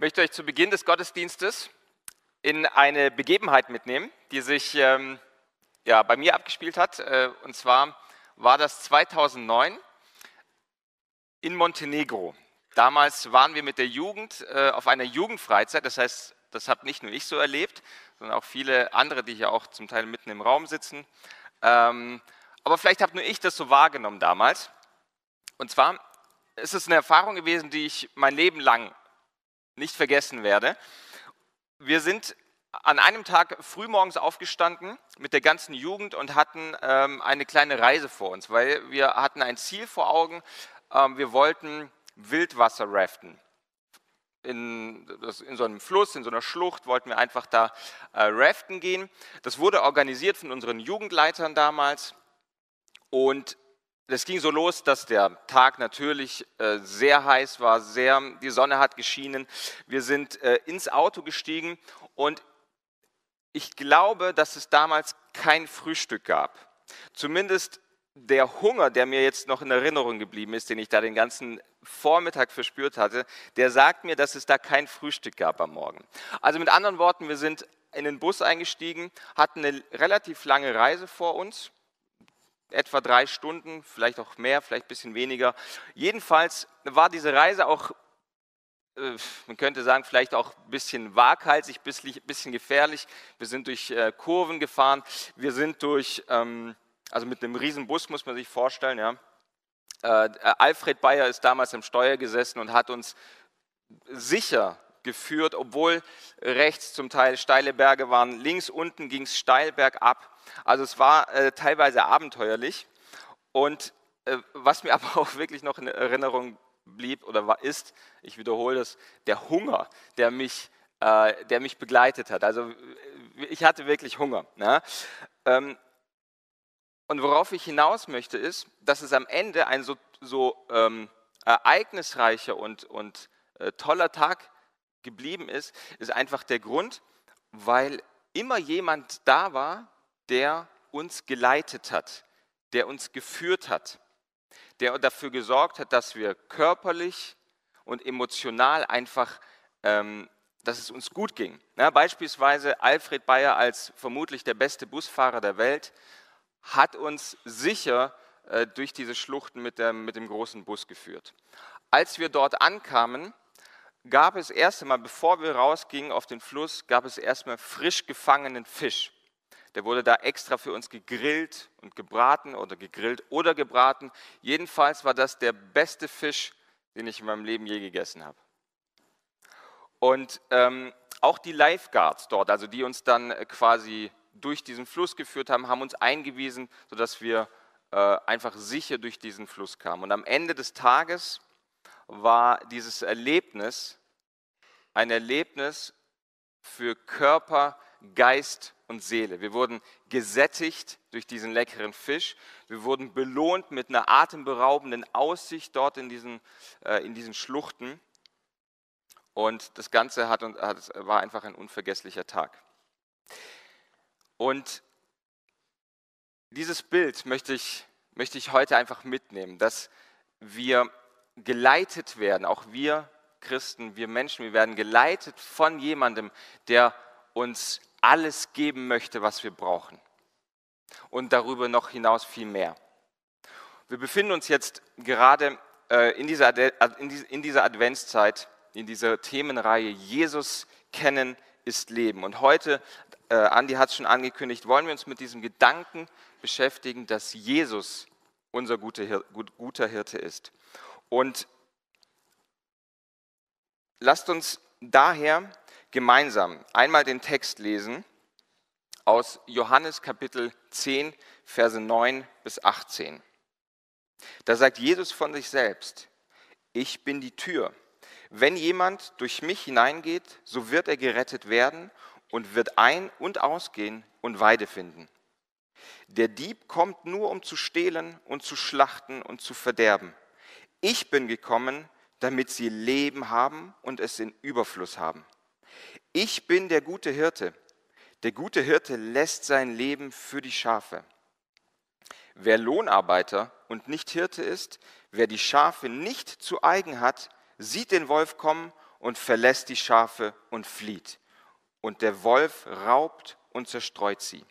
möchte euch zu Beginn des Gottesdienstes in eine Begebenheit mitnehmen, die sich ähm, ja, bei mir abgespielt hat. Äh, und zwar war das 2009 in Montenegro. Damals waren wir mit der Jugend äh, auf einer Jugendfreizeit. Das heißt, das habe nicht nur ich so erlebt, sondern auch viele andere, die hier auch zum Teil mitten im Raum sitzen. Ähm, aber vielleicht habe nur ich das so wahrgenommen damals. Und zwar ist es eine Erfahrung gewesen, die ich mein Leben lang nicht vergessen werde. Wir sind an einem Tag frühmorgens aufgestanden mit der ganzen Jugend und hatten ähm, eine kleine Reise vor uns, weil wir hatten ein Ziel vor Augen. Ähm, wir wollten Wildwasser raften. In, in, so einem Fluss, in so einer Schlucht wollten wir einfach da äh, raften gehen. Das wurde organisiert von unseren Jugendleitern damals. Und es ging so los, dass der Tag natürlich äh, sehr heiß war, sehr, die Sonne hat geschienen. Wir sind äh, ins Auto gestiegen und ich glaube, dass es damals kein Frühstück gab. Zumindest der Hunger, der mir jetzt noch in Erinnerung geblieben ist, den ich da den ganzen Vormittag verspürt hatte, der sagt mir, dass es da kein Frühstück gab am Morgen. Also mit anderen Worten, wir sind in den Bus eingestiegen, hatten eine relativ lange Reise vor uns etwa drei Stunden, vielleicht auch mehr, vielleicht ein bisschen weniger. Jedenfalls war diese Reise auch, äh, man könnte sagen, vielleicht auch ein bisschen waghalsig, ein bisschen gefährlich. Wir sind durch äh, Kurven gefahren, wir sind durch, ähm, also mit einem riesen Bus muss man sich vorstellen, ja. Äh, Alfred Bayer ist damals im Steuer gesessen und hat uns sicher geführt, obwohl rechts zum Teil steile Berge waren, links unten ging es steil bergab. Also es war äh, teilweise abenteuerlich. Und äh, was mir aber auch wirklich noch in Erinnerung blieb oder war, ist, ich wiederhole das, der Hunger, der mich, äh, der mich begleitet hat. Also ich hatte wirklich Hunger. Ne? Ähm, und worauf ich hinaus möchte, ist, dass es am Ende ein so, so ähm, ereignisreicher und, und äh, toller Tag geblieben ist, ist einfach der Grund, weil immer jemand da war, der uns geleitet hat, der uns geführt hat, der dafür gesorgt hat, dass wir körperlich und emotional einfach, ähm, dass es uns gut ging. Ja, beispielsweise Alfred Bayer als vermutlich der beste Busfahrer der Welt hat uns sicher äh, durch diese Schluchten mit, der, mit dem großen Bus geführt. Als wir dort ankamen, gab es erst einmal, bevor wir rausgingen auf den Fluss, gab es erstmal frisch gefangenen Fisch. Der wurde da extra für uns gegrillt und gebraten oder gegrillt oder gebraten. Jedenfalls war das der beste Fisch, den ich in meinem Leben je gegessen habe. Und ähm, auch die Lifeguards dort, also die uns dann quasi durch diesen Fluss geführt haben, haben uns eingewiesen, sodass wir äh, einfach sicher durch diesen Fluss kamen. Und am Ende des Tages war dieses Erlebnis ein Erlebnis für Körper, Geist und Seele. Wir wurden gesättigt durch diesen leckeren Fisch. Wir wurden belohnt mit einer atemberaubenden Aussicht dort in diesen, äh, in diesen Schluchten. Und das Ganze hat, hat, war einfach ein unvergesslicher Tag. Und dieses Bild möchte ich, möchte ich heute einfach mitnehmen, dass wir geleitet werden, auch wir Christen, wir Menschen, wir werden geleitet von jemandem, der uns alles geben möchte, was wir brauchen. Und darüber noch hinaus viel mehr. Wir befinden uns jetzt gerade äh, in dieser, in dieser Adventszeit, in dieser Themenreihe Jesus kennen ist Leben. Und heute, äh, Andi hat es schon angekündigt, wollen wir uns mit diesem Gedanken beschäftigen, dass Jesus unser guter Hirte ist. Und lasst uns daher gemeinsam einmal den Text lesen aus Johannes Kapitel 10, Verse 9 bis 18. Da sagt Jesus von sich selbst, ich bin die Tür. Wenn jemand durch mich hineingeht, so wird er gerettet werden und wird ein- und ausgehen und Weide finden. Der Dieb kommt nur, um zu stehlen und zu schlachten und zu verderben. Ich bin gekommen, damit sie Leben haben und es in Überfluss haben. Ich bin der gute Hirte. Der gute Hirte lässt sein Leben für die Schafe. Wer Lohnarbeiter und nicht Hirte ist, wer die Schafe nicht zu eigen hat, sieht den Wolf kommen und verlässt die Schafe und flieht. Und der Wolf raubt und zerstreut sie.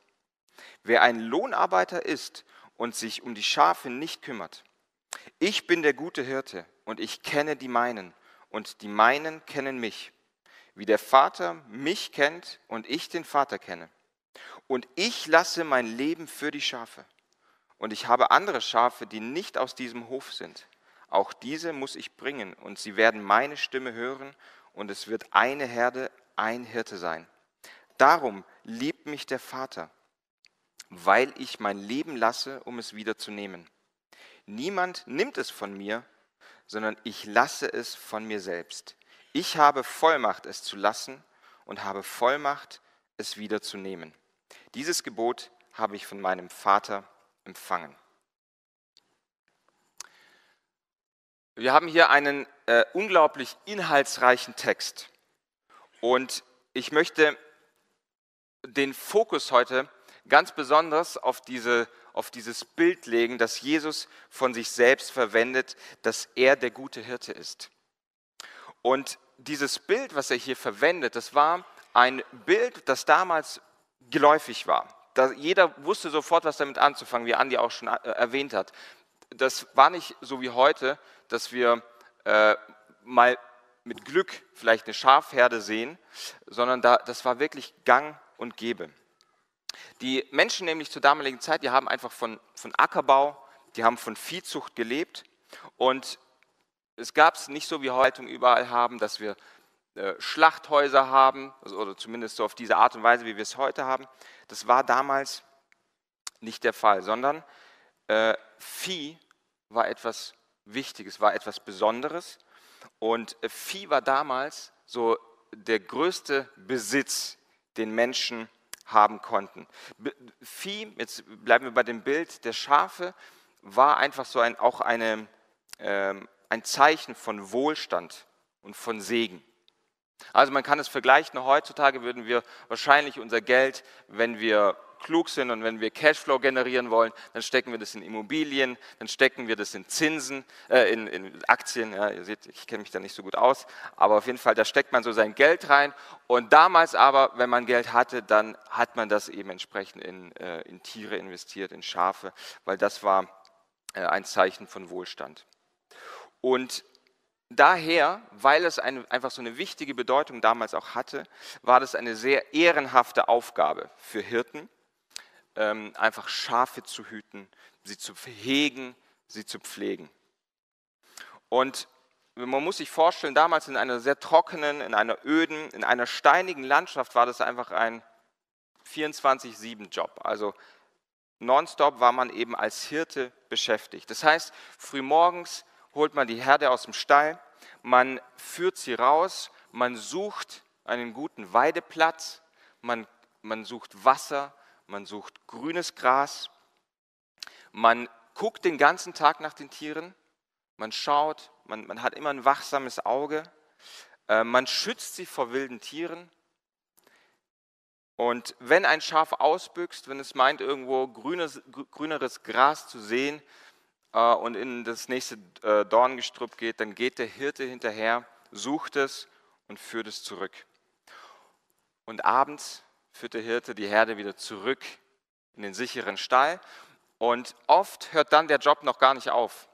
Wer ein Lohnarbeiter ist und sich um die Schafe nicht kümmert. Ich bin der gute Hirte und ich kenne die meinen und die meinen kennen mich, wie der Vater mich kennt und ich den Vater kenne. Und ich lasse mein Leben für die Schafe. Und ich habe andere Schafe, die nicht aus diesem Hof sind. Auch diese muss ich bringen, und sie werden meine Stimme hören, und es wird eine Herde, ein Hirte sein. Darum liebt mich der Vater, weil ich mein Leben lasse, um es wieder zu nehmen. Niemand nimmt es von mir, sondern ich lasse es von mir selbst. Ich habe Vollmacht, es zu lassen, und habe Vollmacht, es wieder zu nehmen. Dieses Gebot habe ich von meinem Vater empfangen. Wir haben hier einen äh, unglaublich inhaltsreichen Text und ich möchte den Fokus heute ganz besonders auf, diese, auf dieses Bild legen, das Jesus von sich selbst verwendet, dass er der gute Hirte ist. Und dieses Bild, was er hier verwendet, das war ein Bild, das damals geläufig war. Da jeder wusste sofort, was damit anzufangen, wie Andi auch schon äh, erwähnt hat. Das war nicht so wie heute, dass wir äh, mal mit Glück vielleicht eine Schafherde sehen, sondern da, das war wirklich gang und gäbe. Die Menschen nämlich zur damaligen Zeit, die haben einfach von, von Ackerbau, die haben von Viehzucht gelebt und es gab es nicht so wie heute überall haben, dass wir äh, Schlachthäuser haben, also, oder zumindest so auf diese Art und Weise, wie wir es heute haben. Das war damals nicht der Fall, sondern äh, Vieh war etwas Wichtiges, war etwas Besonderes und äh, Vieh war damals so der größte Besitz, den Menschen haben konnten. Vieh, jetzt bleiben wir bei dem Bild der Schafe, war einfach so ein, auch eine, ähm, ein Zeichen von Wohlstand und von Segen. Also man kann es vergleichen, heutzutage würden wir wahrscheinlich unser Geld, wenn wir klug sind und wenn wir Cashflow generieren wollen, dann stecken wir das in Immobilien, dann stecken wir das in Zinsen, äh, in, in, Aktien. Ja, ihr seht, ich kenne mich da nicht so gut aus, aber auf jeden Fall, da steckt man so sein Geld rein. Und damals aber, wenn man Geld hatte, dann hat man das eben entsprechend in, äh, in Tiere investiert, in Schafe, weil das war äh, ein Zeichen von Wohlstand. Und daher, weil es eine, einfach so eine wichtige Bedeutung damals auch hatte, war das eine sehr ehrenhafte Aufgabe für Hirten, ähm, einfach Schafe zu hüten, sie zu hegen, sie zu pflegen. Und man muss sich vorstellen, damals in einer sehr trockenen, in einer öden, in einer steinigen Landschaft war das einfach ein 24-7-Job. Also nonstop war man eben als Hirte beschäftigt. Das heißt, frühmorgens holt man die Herde aus dem Stall, man führt sie raus, man sucht einen guten Weideplatz, man, man sucht Wasser, man sucht grünes Gras, man guckt den ganzen Tag nach den Tieren, man schaut, man, man hat immer ein wachsames Auge, äh, man schützt sie vor wilden Tieren. Und wenn ein Schaf ausbüchst, wenn es meint, irgendwo grünes, grüneres Gras zu sehen, äh, und in das nächste äh, Dorngestrüpp geht, dann geht der Hirte hinterher, sucht es und führt es zurück. Und abends führt der Hirte die Herde wieder zurück in den sicheren Stall. Und oft hört dann der Job noch gar nicht auf,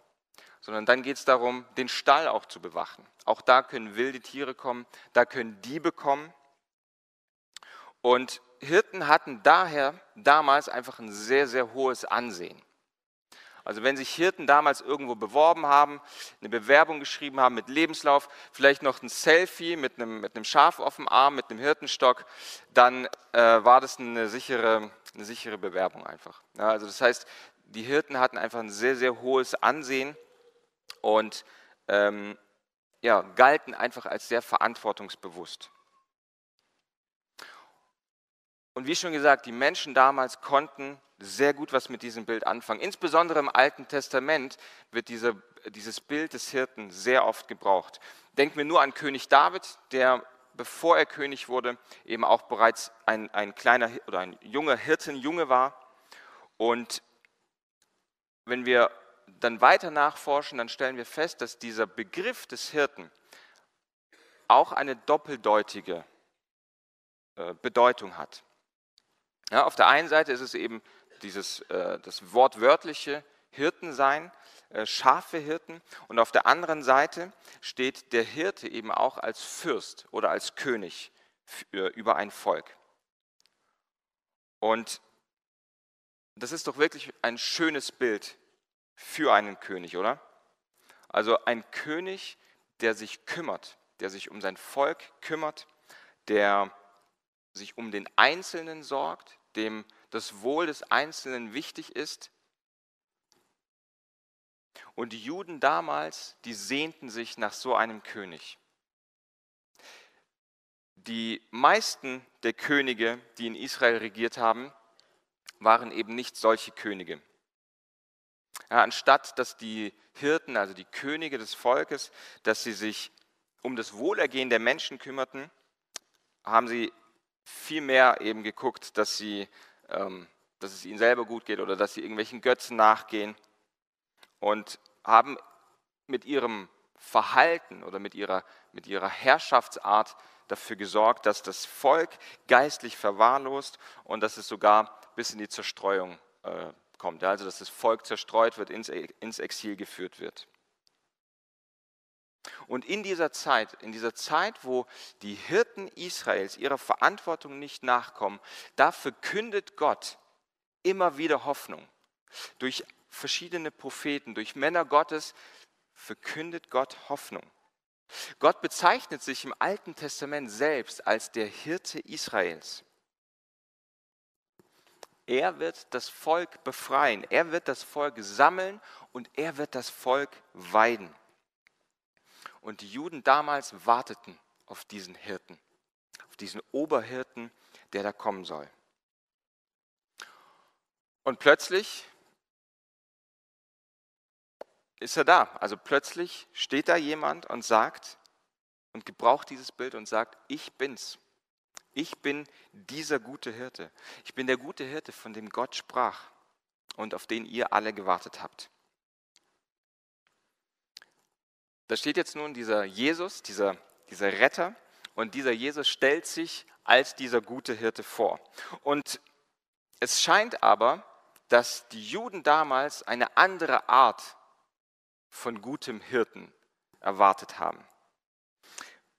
sondern dann geht es darum, den Stall auch zu bewachen. Auch da können wilde Tiere kommen, da können Diebe kommen. Und Hirten hatten daher damals einfach ein sehr, sehr hohes Ansehen. Also wenn sich Hirten damals irgendwo beworben haben, eine Bewerbung geschrieben haben mit Lebenslauf, vielleicht noch ein Selfie mit einem, mit einem Schaf auf dem Arm, mit einem Hirtenstock, dann äh, war das eine sichere, eine sichere Bewerbung einfach. Ja, also das heißt, die Hirten hatten einfach ein sehr, sehr hohes Ansehen und ähm, ja, galten einfach als sehr verantwortungsbewusst. Und wie schon gesagt, die Menschen damals konnten sehr gut was mit diesem Bild anfangen. Insbesondere im Alten Testament wird diese, dieses Bild des Hirten sehr oft gebraucht. Denken wir nur an König David, der, bevor er König wurde, eben auch bereits ein, ein kleiner oder ein junger Hirtenjunge war. Und wenn wir dann weiter nachforschen, dann stellen wir fest, dass dieser Begriff des Hirten auch eine doppeldeutige äh, Bedeutung hat. Ja, auf der einen Seite ist es eben dieses, äh, das wortwörtliche Hirtensein, äh, scharfe Hirten, und auf der anderen Seite steht der Hirte eben auch als Fürst oder als König über ein Volk. Und das ist doch wirklich ein schönes Bild für einen König, oder? Also ein König, der sich kümmert, der sich um sein Volk kümmert, der sich um den Einzelnen sorgt, dem das Wohl des Einzelnen wichtig ist. Und die Juden damals, die sehnten sich nach so einem König. Die meisten der Könige, die in Israel regiert haben, waren eben nicht solche Könige. Ja, anstatt dass die Hirten, also die Könige des Volkes, dass sie sich um das Wohlergehen der Menschen kümmerten, haben sie vielmehr eben geguckt, dass, sie, dass es ihnen selber gut geht oder dass sie irgendwelchen Götzen nachgehen und haben mit ihrem Verhalten oder mit ihrer, mit ihrer Herrschaftsart dafür gesorgt, dass das Volk geistlich verwahrlost und dass es sogar bis in die Zerstreuung äh, kommt. Also dass das Volk zerstreut wird, ins, ins Exil geführt wird. Und in dieser Zeit, in dieser Zeit, wo die Hirten Israels ihrer Verantwortung nicht nachkommen, da verkündet Gott immer wieder Hoffnung. Durch verschiedene Propheten, durch Männer Gottes verkündet Gott Hoffnung. Gott bezeichnet sich im Alten Testament selbst als der Hirte Israels. Er wird das Volk befreien, er wird das Volk sammeln und er wird das Volk weiden. Und die Juden damals warteten auf diesen Hirten, auf diesen Oberhirten, der da kommen soll. Und plötzlich ist er da. Also plötzlich steht da jemand und sagt und gebraucht dieses Bild und sagt, ich bin's. Ich bin dieser gute Hirte. Ich bin der gute Hirte, von dem Gott sprach und auf den ihr alle gewartet habt. Da steht jetzt nun dieser Jesus, dieser, dieser Retter, und dieser Jesus stellt sich als dieser gute Hirte vor. Und es scheint aber, dass die Juden damals eine andere Art von gutem Hirten erwartet haben.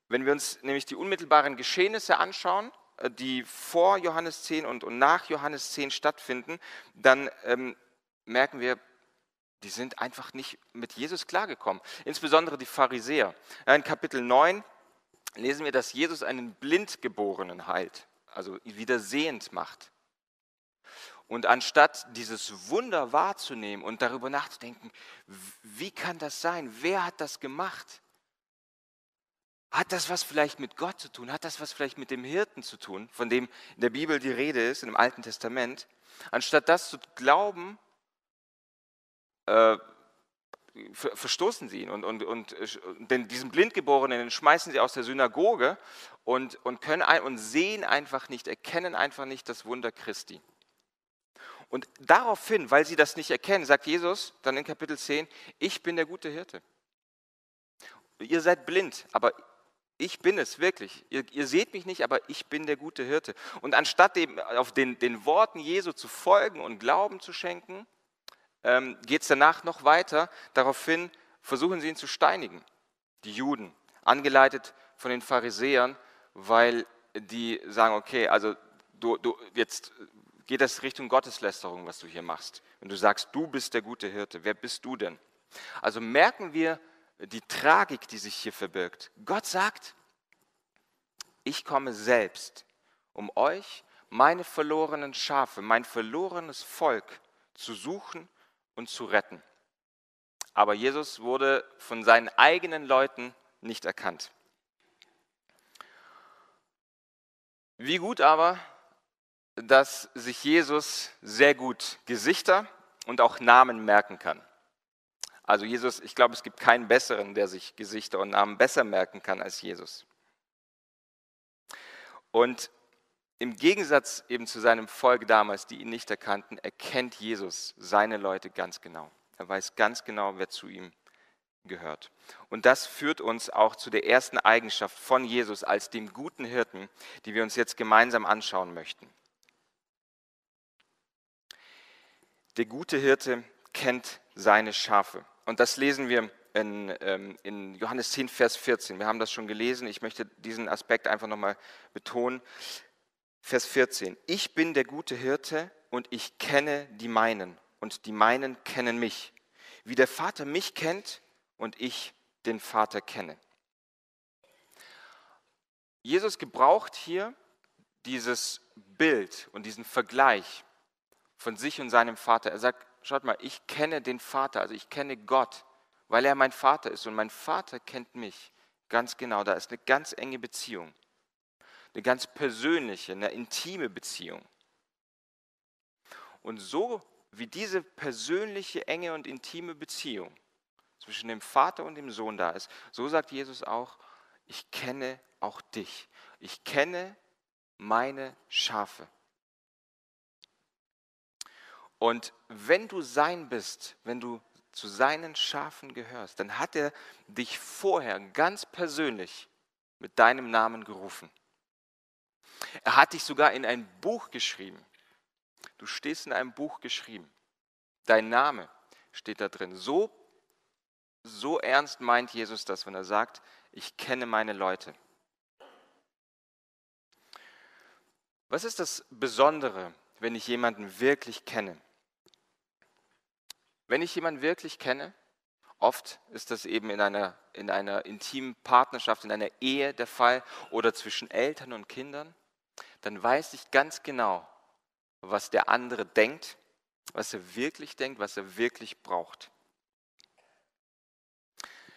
Wenn wir uns nämlich die unmittelbaren Geschehnisse anschauen, äh, die vor Johannes 10 und, nach Johannes 10 stattfinden, dann ähm, merken wir, die sind einfach nicht mit Jesus klargekommen. Insbesondere die Pharisäer. In Kapitel 9 lesen wir, dass Jesus einen Blindgeborenen heilt, also wieder sehend macht. Und anstatt dieses Wunder wahrzunehmen und darüber nachzudenken, wie kann das sein? Wer hat das gemacht? Hat das was vielleicht mit Gott zu tun? Hat das was vielleicht mit dem Hirten zu tun, von dem in der Bibel die Rede ist, im Alten Testament? Anstatt das zu glauben, äh, verstoßen sie ihn und, und, und den, diesen Blindgeborenen schmeißen sie aus der Synagoge und, und, können ein, und sehen einfach nicht, erkennen einfach nicht das Wunder Christi. Und daraufhin, weil sie das nicht erkennen, sagt Jesus dann in Kapitel 10, ich bin der gute Hirte. Ihr seid blind, aber ich bin es wirklich. Ihr, ihr, seht mich nicht, aber ich bin der gute Hirte. Und anstatt dem, auf den, den Worten Jesu zu folgen und Glauben zu schenken, ähm, geht es danach noch weiter. Daraufhin versuchen sie ihn zu steinigen, die Juden, angeleitet von den Pharisäern, weil die sagen, okay, also du, du, jetzt geht das Richtung Gotteslästerung, was du hier machst. Wenn du sagst, du bist der gute Hirte, wer bist du denn? Also merken wir die Tragik, die sich hier verbirgt. Gott sagt, ich komme selbst, um euch, meine verlorenen Schafe, mein verlorenes Volk zu suchen und zu retten. Aber Jesus wurde von seinen eigenen Leuten nicht erkannt. Wie gut aber dass sich Jesus sehr gut Gesichter und auch Namen merken kann. Also Jesus, ich glaube, es gibt keinen besseren, der sich Gesichter und Namen besser merken kann als Jesus. Und im Gegensatz eben zu seinem Volk damals, die ihn nicht erkannten, erkennt Jesus seine Leute ganz genau. Er weiß ganz genau, wer zu ihm gehört. Und das führt uns auch zu der ersten Eigenschaft von Jesus als dem guten Hirten, die wir uns jetzt gemeinsam anschauen möchten. Der gute Hirte kennt seine Schafe. Und das lesen wir in, ähm, in, Johannes 10, Vers 14. Wir haben das schon gelesen. Ich möchte diesen Aspekt einfach nochmal betonen. Vers 14. Ich bin der gute Hirte und ich kenne die meinen und die meinen kennen mich. Wie der Vater mich kennt und ich den Vater kenne. Jesus gebraucht hier dieses Bild und diesen Vergleich von sich und seinem Vater. Er sagt, schaut mal, ich kenne den Vater, also ich kenne Gott, weil er mein Vater ist und mein Vater kennt mich ganz genau. Da ist eine ganz enge Beziehung, eine ganz persönliche, eine intime Beziehung. Und so wie diese persönliche, enge und intime Beziehung zwischen dem Vater und dem Sohn da ist, so sagt Jesus auch, ich kenne auch dich. Ich kenne meine Schafe. Und wenn du sein bist, wenn du zu seinen Schafen gehörst, dann hat er dich vorher ganz persönlich mit deinem Namen gerufen. Er hat dich sogar in ein Buch geschrieben. Du stehst in einem Buch geschrieben. Dein Name steht da drin. So, so ernst meint Jesus das, wenn er sagt, ich kenne meine Leute. Was ist das Besondere, wenn ich jemanden wirklich kenne? Wenn ich jemanden wirklich kenne, oft ist das eben in einer, in einer intimen Partnerschaft, in einer Ehe der Fall oder zwischen Eltern und Kindern, dann weiß ich ganz genau, was der andere denkt, was er wirklich denkt, was er wirklich braucht.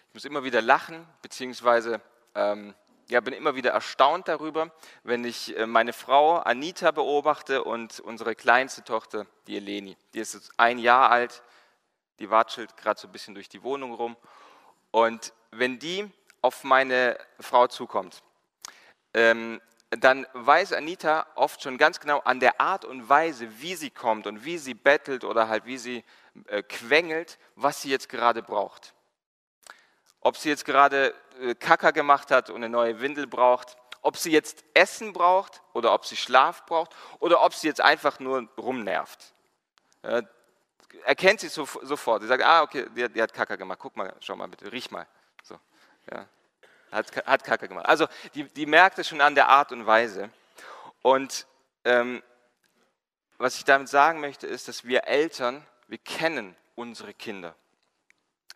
Ich muss immer wieder lachen, beziehungsweise ähm, ja, bin immer wieder erstaunt darüber, wenn ich äh, meine Frau Anita beobachte und unsere kleinste Tochter, die Eleni. Die ist jetzt ein Jahr alt, die watschelt gerade so ein bisschen durch die Wohnung rum. Und wenn die auf meine Frau zukommt, ähm, dann weiß Anita oft schon ganz genau an der Art und Weise, wie sie kommt und wie sie bettelt oder halt wie sie äh, quengelt, was sie jetzt gerade braucht. Ob sie jetzt gerade äh, Kacker gemacht hat und eine neue Windel braucht, ob sie jetzt Essen braucht oder ob sie Schlaf braucht oder ob sie jetzt einfach nur rumnervt. Äh, erkennt sie so, sofort. Sie sagt, ah, okay, die, die, hat Kacker gemacht. Guck mal, schau mal bitte, riech mal. So, ja. Hat, hat Kacker gemacht. Also die, die merkt es schon an der Art und Weise. Und ähm, was ich damit sagen möchte, ist, dass wir Eltern, wir kennen unsere Kinder.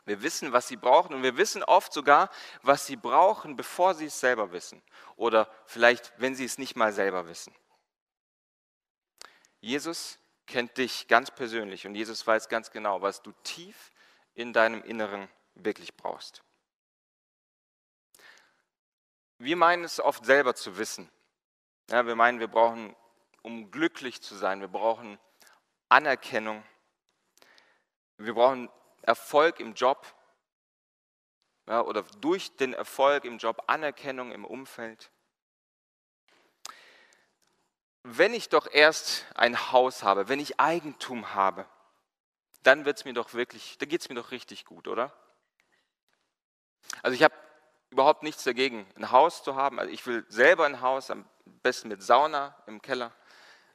Wir wissen, was sie brauchen und wir wissen oft sogar, was sie brauchen, bevor sie es selber wissen. Oder vielleicht, wenn sie es nicht mal selber wissen. Jesus kennt dich ganz persönlich und Jesus weiß ganz genau, was du tief in deinem Inneren wirklich brauchst. Wir meinen es oft selber zu wissen. Ja, wir meinen, wir brauchen, um glücklich zu sein, wir brauchen Anerkennung, wir brauchen Erfolg im Job ja, oder durch den Erfolg im Job Anerkennung im Umfeld wenn ich doch erst ein Haus habe, wenn ich Eigentum habe, dann wird es mir doch wirklich, da geht es mir doch richtig gut, oder? Also ich habe überhaupt nichts dagegen, ein Haus zu haben. Also ich will selber ein Haus, am besten mit Sauna im Keller.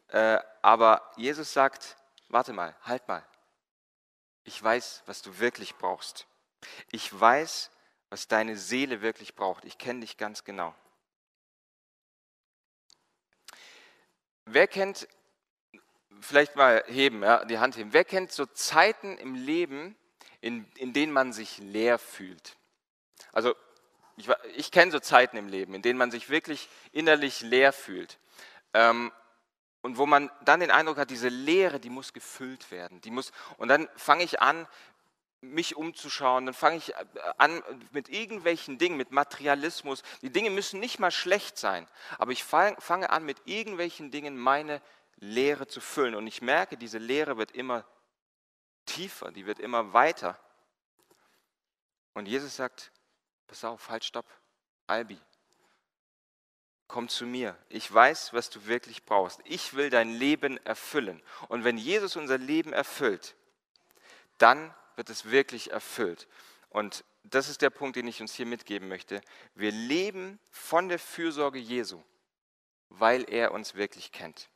Äh, aber Jesus sagt, warte mal, halt mal. Ich weiß, was du wirklich brauchst. Ich weiß, was deine Seele wirklich braucht. Ich kenne dich ganz genau. Wer kennt, vielleicht mal heben, ja, die Hand heben, wer kennt so Zeiten im Leben, in, in denen man sich leer fühlt? Also ich, ich kenne so Zeiten im Leben, in denen man sich wirklich innerlich leer fühlt. Ähm, und wo man dann den Eindruck hat, diese Leere, die muss gefüllt werden. Die muss, und dann fange ich an, mich umzuschauen, dann fange ich äh, an mit irgendwelchen Dingen, mit Materialismus. Die Dinge müssen nicht mal schlecht sein, aber ich fange an mit irgendwelchen Dingen meine Lehre zu füllen und ich merke, diese Lehre wird immer tiefer, die wird immer weiter. Und Jesus sagt, pass auf, halt, stopp, Albi, komm zu mir. Ich weiß, was du wirklich brauchst. Ich will dein Leben erfüllen. Und wenn Jesus unser Leben erfüllt, dann wird es wirklich erfüllt. Und das ist der Punkt, den ich uns hier mitgeben möchte, wir leben von der Fürsorge Jesu, weil er uns wirklich kennt.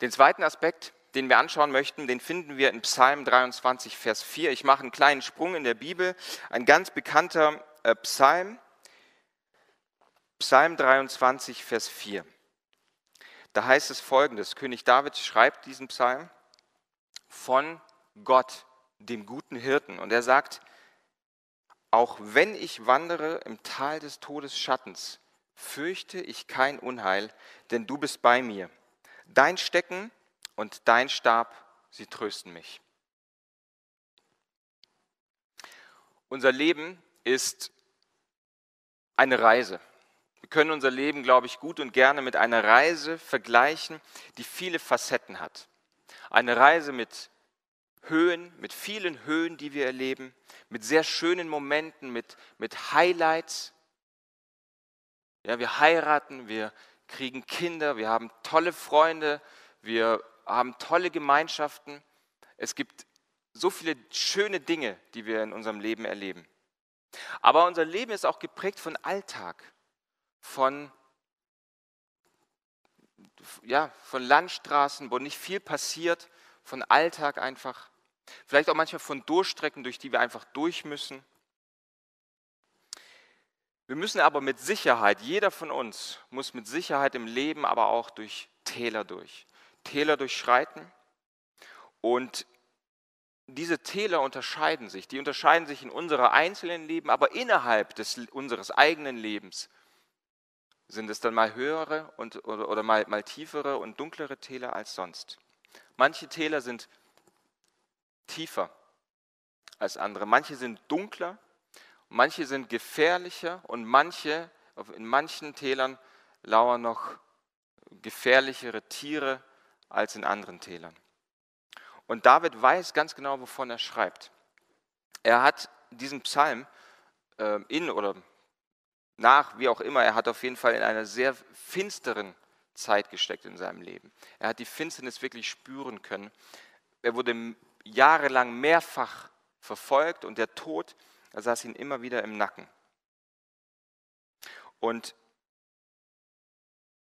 Den zweiten Aspekt, den wir anschauen möchten, den finden wir in Psalm 23, Vers 4. Ich mache einen kleinen Sprung in der Bibel, ein ganz bekannter äh, Psalm, Psalm 23, Vers 4. Da heißt es folgendes, König David schreibt diesen Psalm von Gott, dem guten Hirten. Und er sagt, auch wenn ich wandere im Tal des Todesschattens, fürchte ich kein Unheil, denn du bist bei mir. Dein Stecken und dein Stab, sie trösten mich. Unser Leben ist eine Reise. Wir können unser Leben, glaube ich, gut und gerne mit einer Reise vergleichen, die viele Facetten hat. Eine Reise mit Höhen, mit vielen Höhen, die wir erleben, mit sehr schönen Momenten, mit, mit Highlights. Ja, wir heiraten, wir kriegen Kinder, wir haben tolle Freunde, wir haben tolle Gemeinschaften. Es gibt so viele schöne Dinge, die wir in unserem Leben erleben. Aber unser Leben ist auch geprägt von Alltag, von, ja, von Landstraßen, wo nicht viel passiert, von Alltag einfach. Vielleicht auch manchmal von Durchstrecken, durch die wir einfach durch müssen. Wir müssen aber mit Sicherheit, jeder von uns muss mit Sicherheit im Leben, aber auch durch Täler durch. Täler durchschreiten. Und diese Täler unterscheiden sich. Die unterscheiden sich in unserer einzelnen Leben, aber innerhalb des, unseres eigenen Lebens sind es dann mal höhere und, oder, oder mal, mal tiefere und dunklere Täler als sonst. Manche Täler sind tiefer als andere. Manche sind dunkler, manche sind gefährlicher und manche, in manchen Tälern lauern noch gefährlichere Tiere als in anderen Tälern. Und David weiß ganz genau, wovon er schreibt. Er hat diesen Psalm äh, in oder nach, wie auch immer, er hat auf jeden Fall in einer sehr finsteren Zeit gesteckt in seinem Leben. Er hat die Finsternis wirklich spüren können. Er wurde jahrelang mehrfach verfolgt und der Tod er saß ihm immer wieder im Nacken. Und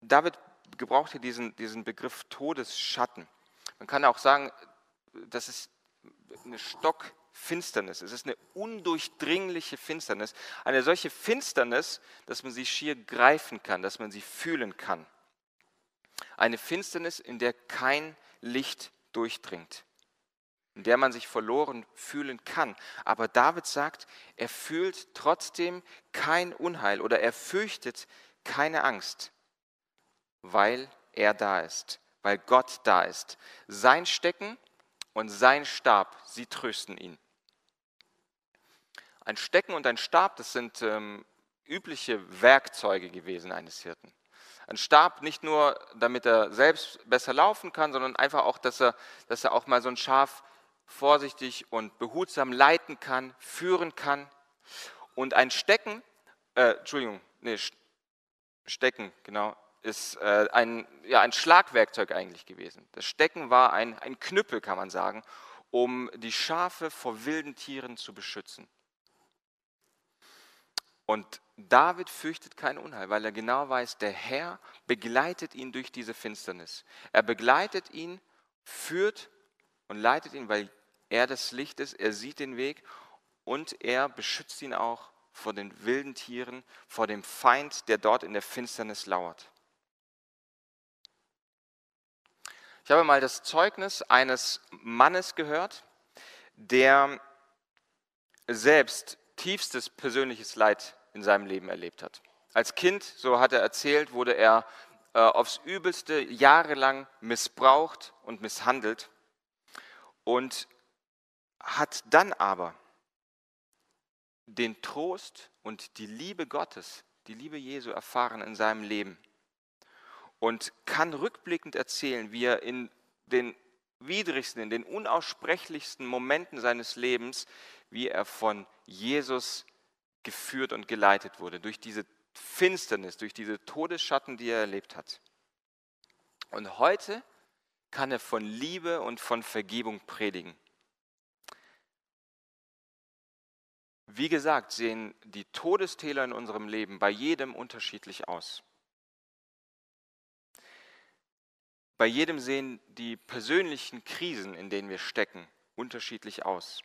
David gebrauchte diesen, diesen Begriff Todesschatten. Man kann auch sagen, das ist eine Stockfinsternis. Es ist eine undurchdringliche Finsternis. Eine solche Finsternis, dass man sie schier greifen kann, dass man sie fühlen kann. Eine Finsternis, in der kein Licht durchdringt, in der man sich verloren fühlen kann. Aber David sagt, er fühlt trotzdem kein Unheil oder er fürchtet keine Angst, weil er da ist, weil Gott da ist. Sein Stecken und sein Stab, sie trösten ihn. Ein Stecken und ein Stab, das sind ähm, übliche Werkzeuge gewesen eines Hirten. Ein Stab nicht nur, damit er selbst besser laufen kann, sondern einfach auch, dass er, dass er auch mal so ein Schaf vorsichtig und behutsam leiten kann, führen kann. Und ein Stecken, äh, Entschuldigung, nee, Stecken, genau, ist äh, ein, ja, ein Schlagwerkzeug eigentlich gewesen. Das Stecken war ein, ein Knüppel, kann man sagen, um die Schafe vor wilden Tieren zu beschützen. Und David fürchtet kein Unheil, weil er genau weiß, der Herr begleitet ihn durch diese Finsternis. Er begleitet ihn, führt und leitet ihn, weil er das Licht ist, er sieht den Weg und er beschützt ihn auch vor den wilden Tieren, vor dem Feind, der dort in der Finsternis lauert. Ich habe mal das Zeugnis eines Mannes gehört, der selbst tiefstes persönliches Leid in seinem Leben erlebt hat. Als Kind, so hat er erzählt, wurde er äh, aufs übelste jahrelang missbraucht und misshandelt. Und hat dann aber den Trost und die Liebe Gottes, die Liebe Jesu erfahren in seinem Leben und kann rückblickend erzählen, wie er in den widrigsten, in den unaussprechlichsten Momenten seines Lebens, wie er von Jesus geführt und geleitet wurde, durch diese Finsternis, durch diese Todesschatten, die er erlebt hat. Und heute kann er von Liebe und von Vergebung predigen. Wie gesagt, sehen die Todestäler in unserem Leben bei jedem unterschiedlich aus. Bei jedem sehen die persönlichen Krisen, in denen wir stecken, unterschiedlich aus.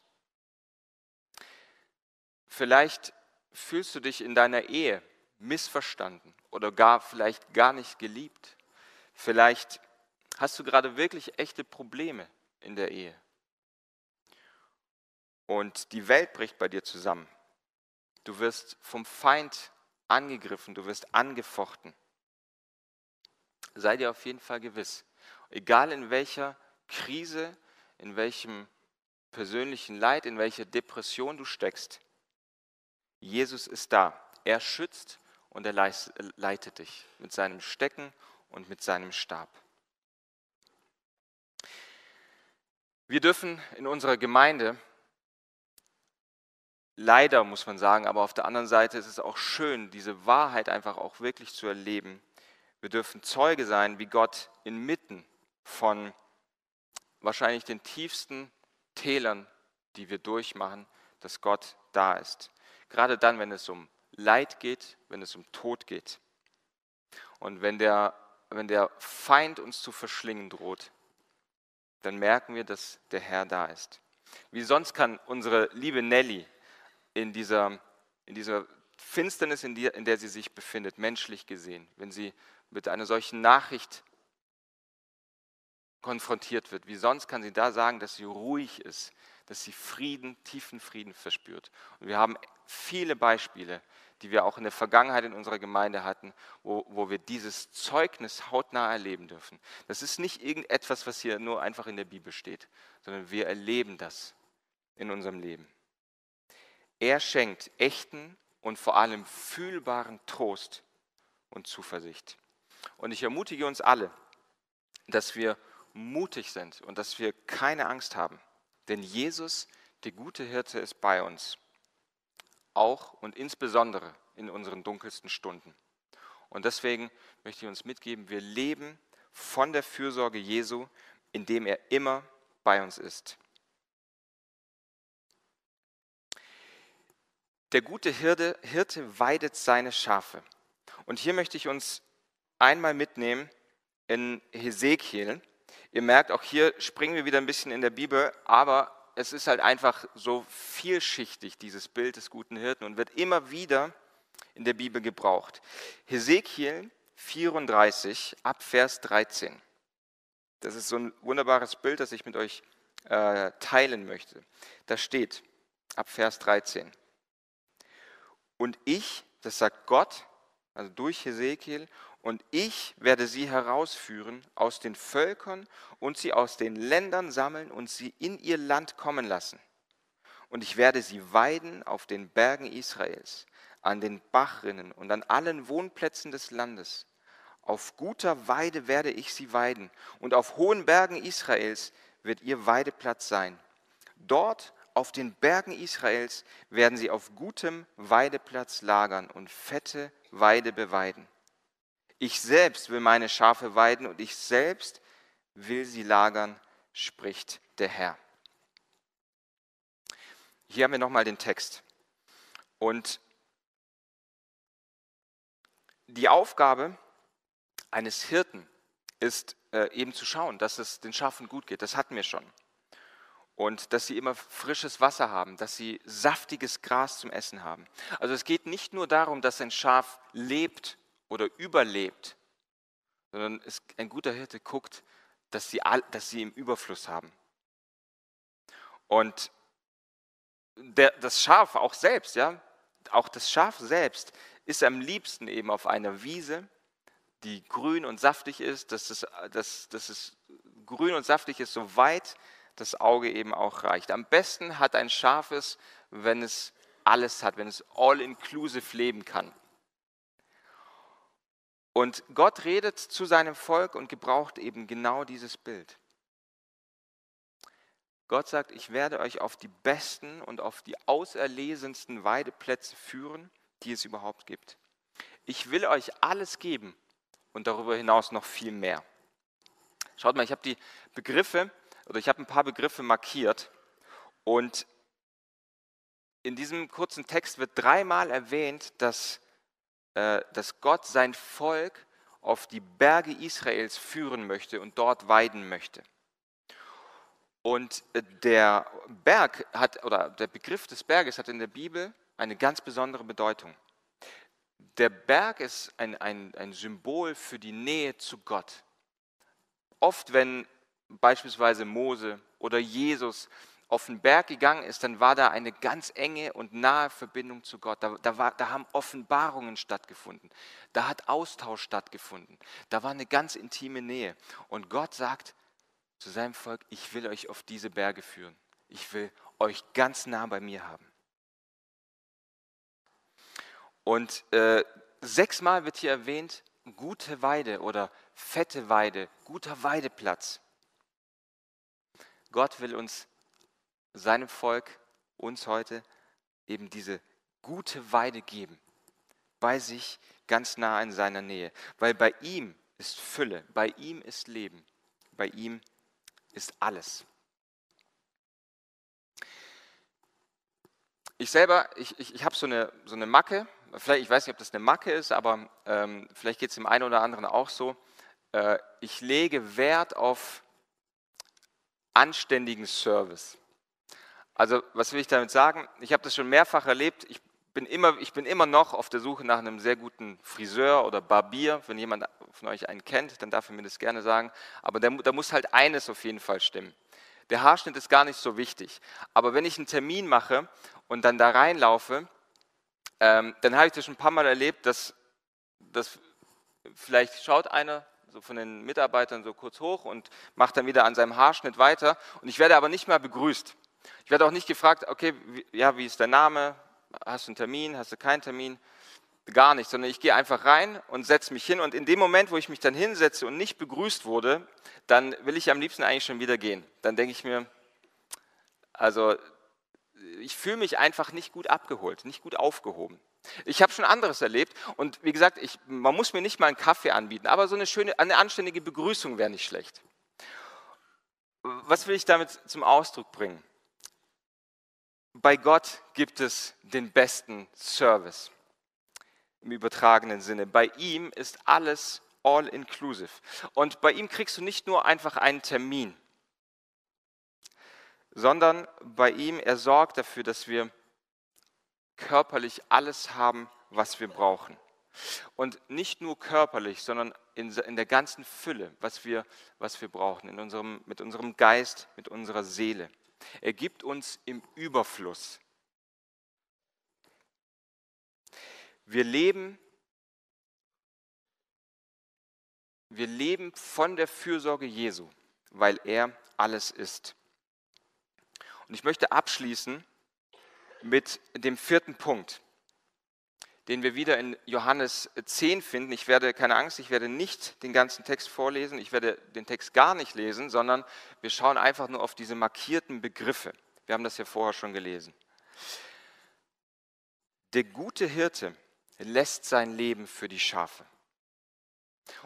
Vielleicht fühlst du dich in deiner Ehe missverstanden oder gar vielleicht gar nicht geliebt. Vielleicht hast du gerade wirklich echte Probleme in der Ehe. Und die Welt bricht bei dir zusammen. Du wirst vom Feind angegriffen, du wirst angefochten. Sei dir auf jeden Fall gewiss, egal in welcher Krise, in welchem persönlichen Leid, in welcher Depression du steckst, Jesus ist da. Er schützt und er leitet dich mit seinem Stecken und mit seinem Stab. Wir dürfen in unserer Gemeinde, leider muss man sagen, aber auf der anderen Seite ist es auch schön, diese Wahrheit einfach auch wirklich zu erleben. Wir dürfen Zeuge sein, wie Gott inmitten von wahrscheinlich den tiefsten Tälern, die wir durchmachen, dass Gott da ist. Gerade dann, wenn es um Leid geht, wenn es um Tod geht. Und wenn der, wenn der Feind uns zu verschlingen droht, dann merken wir, dass der Herr da ist. Wie sonst kann unsere liebe Nelly in dieser, in dieser Finsternis, in, die, in der sie sich befindet, menschlich gesehen, wenn sie mit einer solchen Nachricht konfrontiert wird, wie sonst kann sie da sagen, dass sie ruhig ist, dass sie Frieden, tiefen Frieden verspürt. Und wir haben viele Beispiele, die wir auch in der Vergangenheit in unserer Gemeinde hatten, wo, wo wir dieses Zeugnis hautnah erleben dürfen. Das ist nicht irgendetwas, was hier nur einfach in der Bibel steht, sondern wir erleben das in unserem Leben. Er schenkt echten und vor allem fühlbaren Trost und Zuversicht. Und ich ermutige uns alle, dass wir mutig sind und dass wir keine Angst haben. Denn Jesus, der gute Hirte, ist bei uns auch und insbesondere in unseren dunkelsten Stunden. Und deswegen möchte ich uns mitgeben, wir leben von der Fürsorge Jesu, indem er immer bei uns ist. Der gute Hirte, Hirte weidet seine Schafe. Und hier möchte ich uns einmal mitnehmen in Hesekiel. Ihr merkt, auch hier springen wir wieder ein bisschen in der Bibel, aber es ist halt einfach so vielschichtig, dieses Bild des guten Hirten und wird immer wieder in der Bibel gebraucht. Hesekiel 34 ab Vers 13. Das ist so ein wunderbares Bild, das ich mit euch äh, teilen möchte. Da steht ab Vers 13. Und ich, das sagt Gott, also durch Hesekiel, und ich werde sie herausführen aus den Völkern und sie aus den Ländern sammeln und sie in ihr Land kommen lassen. Und ich werde sie weiden auf den Bergen Israels, an den Bachrinnen und an allen Wohnplätzen des Landes. Auf guter Weide werde ich sie weiden, und auf hohen Bergen Israels wird ihr Weideplatz sein. Dort auf den Bergen Israels werden sie auf gutem Weideplatz lagern und fette Weide beweiden. Ich selbst will meine Schafe weiden und ich selbst will sie lagern, spricht der Herr. Hier haben wir nochmal den Text. Und die Aufgabe eines Hirten ist äh, eben zu schauen, dass es den Schafen gut geht. Das hatten wir schon. Und dass sie immer frisches Wasser haben, dass sie saftiges Gras zum Essen haben. Also es geht nicht nur darum, dass ein Schaf lebt oder überlebt, sondern es, ein guter Hirte guckt, dass sie, dass sie im Überfluss haben. Und der, das Schaf auch selbst, ja, auch das Schaf selbst ist am liebsten eben auf einer Wiese, die grün und saftig ist, dass es, dass, dass es grün und saftig ist, soweit das Auge eben auch reicht. Am besten hat ein Schaf es, wenn es alles hat, wenn es all-inclusive leben kann. Und Gott redet zu seinem Volk und gebraucht eben genau dieses Bild. Gott sagt, ich werde euch auf die besten und auf die auserlesensten Weideplätze führen, die es überhaupt gibt. Ich will euch alles geben und darüber hinaus noch viel mehr. Schaut mal, ich habe die Begriffe oder ich habe ein paar Begriffe markiert und in diesem kurzen Text wird dreimal erwähnt, dass, dass Gott sein Volk auf die Berge Israels führen möchte und dort weiden möchte. Und äh, der Berg hat, oder der Begriff des Berges hat in der Bibel eine ganz besondere Bedeutung. Der Berg ist ein, ein, ein Symbol für die Nähe zu Gott. Oft, wenn beispielsweise Mose oder Jesus auf den Berg gegangen ist, dann war da eine ganz enge und nahe Verbindung zu Gott. Da, da, war, da haben Offenbarungen stattgefunden. Da hat Austausch stattgefunden. Da war eine ganz intime Nähe. Und Gott sagt zu seinem Volk, ich will euch auf diese Berge führen. Ich will euch ganz nah bei mir haben. Und äh, sechsmal wird hier erwähnt, gute Weide oder fette Weide, guter Weideplatz. Gott will uns seinem Volk, uns heute, eben diese gute Weide geben, bei sich ganz nah in seiner Nähe. Weil bei ihm ist Fülle, bei ihm ist Leben, bei ihm ist alles. Ich selber, ich, ich, ich habe so eine, so eine Macke, vielleicht, ich weiß nicht, ob das eine Macke ist, aber ähm, vielleicht geht es dem einen oder anderen auch so. Äh, ich lege Wert auf anständigen Service. Also was will ich damit sagen? Ich habe das schon mehrfach erlebt. Ich bin, immer, ich bin immer noch auf der Suche nach einem sehr guten Friseur oder Barbier. Wenn jemand von euch einen kennt, dann darf er mir das gerne sagen. Aber da, da muss halt eines auf jeden Fall stimmen. Der Haarschnitt ist gar nicht so wichtig. Aber wenn ich einen Termin mache und dann da reinlaufe, ähm, dann habe ich das schon ein paar Mal erlebt, dass, dass vielleicht schaut einer so von den Mitarbeitern so kurz hoch und macht dann wieder an seinem Haarschnitt weiter. Und ich werde aber nicht mehr begrüßt. Ich werde auch nicht gefragt, okay, wie, ja, wie ist dein Name? Hast du einen Termin? Hast du keinen Termin? Gar nicht, sondern ich gehe einfach rein und setze mich hin. Und in dem Moment, wo ich mich dann hinsetze und nicht begrüßt wurde, dann will ich am liebsten eigentlich schon wieder gehen. Dann denke ich mir, also ich fühle mich einfach nicht gut abgeholt, nicht gut aufgehoben. Ich habe schon anderes erlebt und wie gesagt, ich, man muss mir nicht mal einen Kaffee anbieten, aber so eine schöne, eine anständige Begrüßung wäre nicht schlecht. Was will ich damit zum Ausdruck bringen? Bei Gott gibt es den besten Service im übertragenen Sinne. Bei ihm ist alles all inclusive. Und bei ihm kriegst du nicht nur einfach einen Termin, sondern bei ihm, er sorgt dafür, dass wir körperlich alles haben, was wir brauchen. Und nicht nur körperlich, sondern in, in der ganzen Fülle, was wir, was wir brauchen, in unserem, mit unserem Geist, mit unserer Seele. Er gibt uns im Überfluss. Wir leben, wir leben von der Fürsorge Jesu, weil er alles ist. Und ich möchte abschließen mit dem vierten Punkt den wir wieder in Johannes 10 finden. Ich werde, keine Angst, ich werde nicht den ganzen Text vorlesen, ich werde den Text gar nicht lesen, sondern wir schauen einfach nur auf diese markierten Begriffe. Wir haben das ja vorher schon gelesen. Der gute Hirte lässt sein Leben für die Schafe.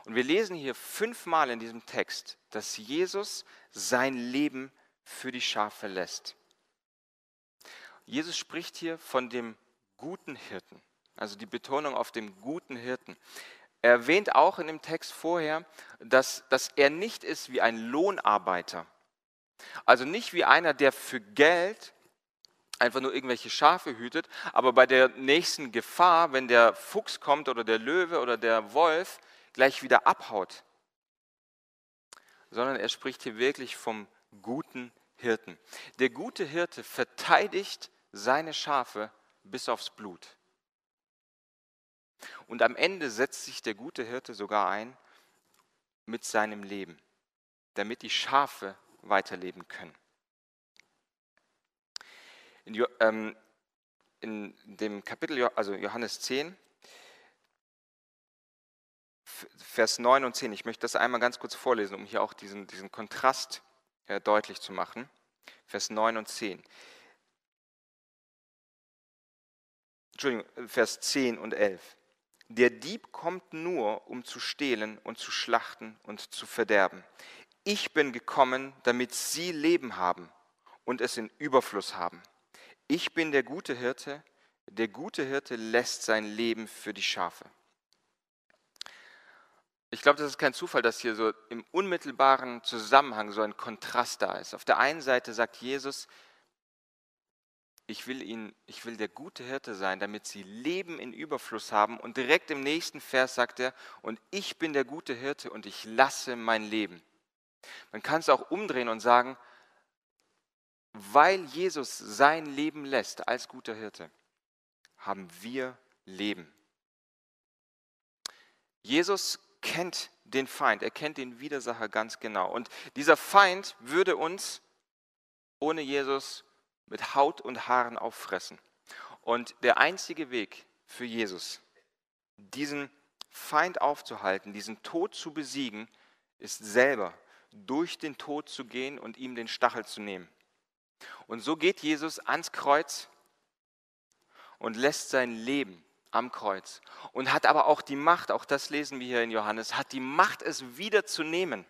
Und wir lesen hier fünfmal in diesem Text, dass Jesus sein Leben für die Schafe lässt. Jesus spricht hier von dem guten Hirten also die Betonung auf dem guten Hirten. Er erwähnt auch in dem Text vorher, dass, dass er nicht ist wie ein Lohnarbeiter. Also nicht wie einer, der für Geld einfach nur irgendwelche Schafe hütet, aber bei der nächsten Gefahr, wenn der Fuchs kommt oder der Löwe oder der Wolf, gleich wieder abhaut. Sondern er spricht hier wirklich vom guten Hirten. Der gute Hirte verteidigt seine Schafe bis aufs Blut. Und am Ende setzt sich der gute Hirte sogar ein mit seinem Leben, damit die Schafe weiterleben können. In, ähm, in dem Kapitel, also Johannes 10, Vers 9 und 10, ich möchte das einmal ganz kurz vorlesen, um hier auch diesen, diesen Kontrast äh, deutlich zu machen. Vers 9 und 10. Entschuldigung, Vers 10 und 11. Der Dieb kommt nur, um zu stehlen und zu schlachten und zu verderben. Ich bin gekommen, damit sie Leben haben und es in Überfluss haben. Ich bin der gute Hirte. Der gute Hirte lässt sein Leben für die Schafe. Ich glaube, das ist kein Zufall, dass hier so im unmittelbaren Zusammenhang so ein Kontrast da ist. Auf der einen Seite sagt Jesus, ich will ihn, ich will der gute Hirte sein, damit sie Leben in Überfluss haben. Und direkt im nächsten Vers sagt er, und ich bin der gute Hirte und ich lasse mein Leben. Man kann es auch umdrehen und sagen, weil Jesus sein Leben lässt als guter Hirte, haben wir Leben. Jesus kennt den Feind, er kennt den Widersacher ganz genau. Und dieser Feind würde uns ohne Jesus mit Haut und Haaren auffressen. Und der einzige Weg für Jesus, diesen Feind aufzuhalten, diesen Tod zu besiegen, ist selber durch den Tod zu gehen und ihm den Stachel zu nehmen. Und so geht Jesus ans Kreuz und lässt sein Leben am Kreuz und hat aber auch die Macht, auch das lesen wir hier in Johannes, hat die Macht, es wieder zu nehmen.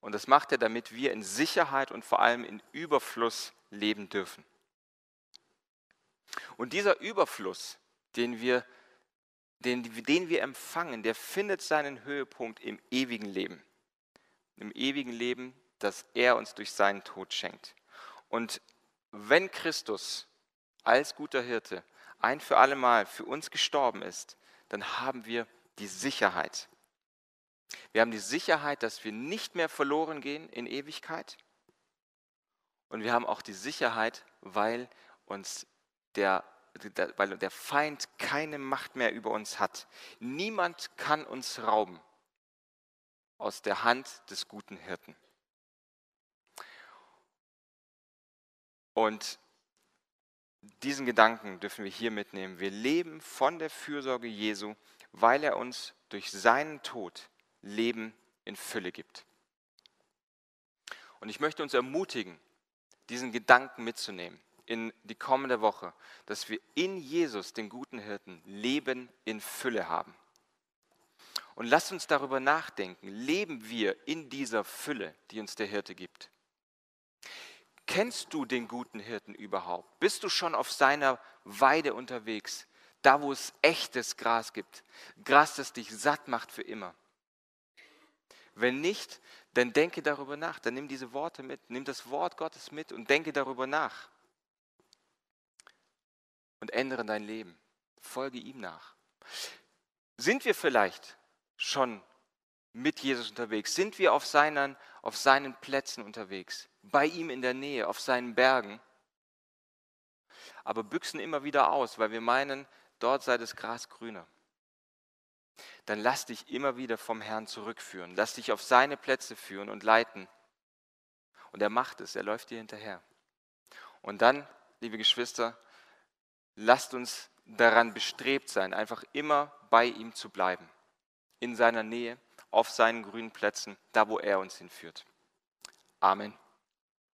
Und das macht er, damit wir in Sicherheit und vor allem in Überfluss leben dürfen. Und dieser Überfluss, den wir, den, den wir empfangen, der findet seinen Höhepunkt im ewigen Leben. Im ewigen Leben, das er uns durch seinen Tod schenkt. Und wenn Christus als guter Hirte ein für allemal für uns gestorben ist, dann haben wir die Sicherheit, wir haben die Sicherheit, dass wir nicht mehr verloren gehen in Ewigkeit. Und wir haben auch die Sicherheit, weil uns der, weil der Feind keine Macht mehr über uns hat. Niemand kann uns rauben aus der Hand des guten Hirten. Und diesen Gedanken dürfen wir hier mitnehmen. Wir leben von der Fürsorge Jesu, weil er uns durch seinen Tod Leben in Fülle gibt. Und ich möchte uns ermutigen, diesen Gedanken mitzunehmen in die kommende Woche, dass wir in Jesus, den guten Hirten, Leben in Fülle haben. Und lasst uns darüber nachdenken, leben wir in dieser Fülle, die uns der Hirte gibt? Kennst du den guten Hirten überhaupt? Bist du schon auf seiner Weide unterwegs, da wo es echtes Gras gibt, Gras, das dich satt macht für immer? Wenn nicht, dann denke darüber nach. Dann nimm diese Worte mit, nimm das Wort Gottes mit und denke darüber nach. Und ändere dein Leben. Folge ihm nach. Sind wir vielleicht schon mit Jesus unterwegs? Sind wir auf seinen, auf seinen Plätzen unterwegs? Bei ihm in der Nähe, auf seinen Bergen? Aber büchsen immer wieder aus, weil wir meinen, dort sei das Gras grüner dann lass dich immer wieder vom Herrn zurückführen. Lass dich auf seine Plätze führen und leiten. Und er macht es, er läuft dir hinterher. Und dann, liebe Geschwister, lasst uns daran bestrebt sein, einfach immer bei ihm zu bleiben. In seiner Nähe, auf seinen grünen Plätzen, da wo er uns hinführt. Amen.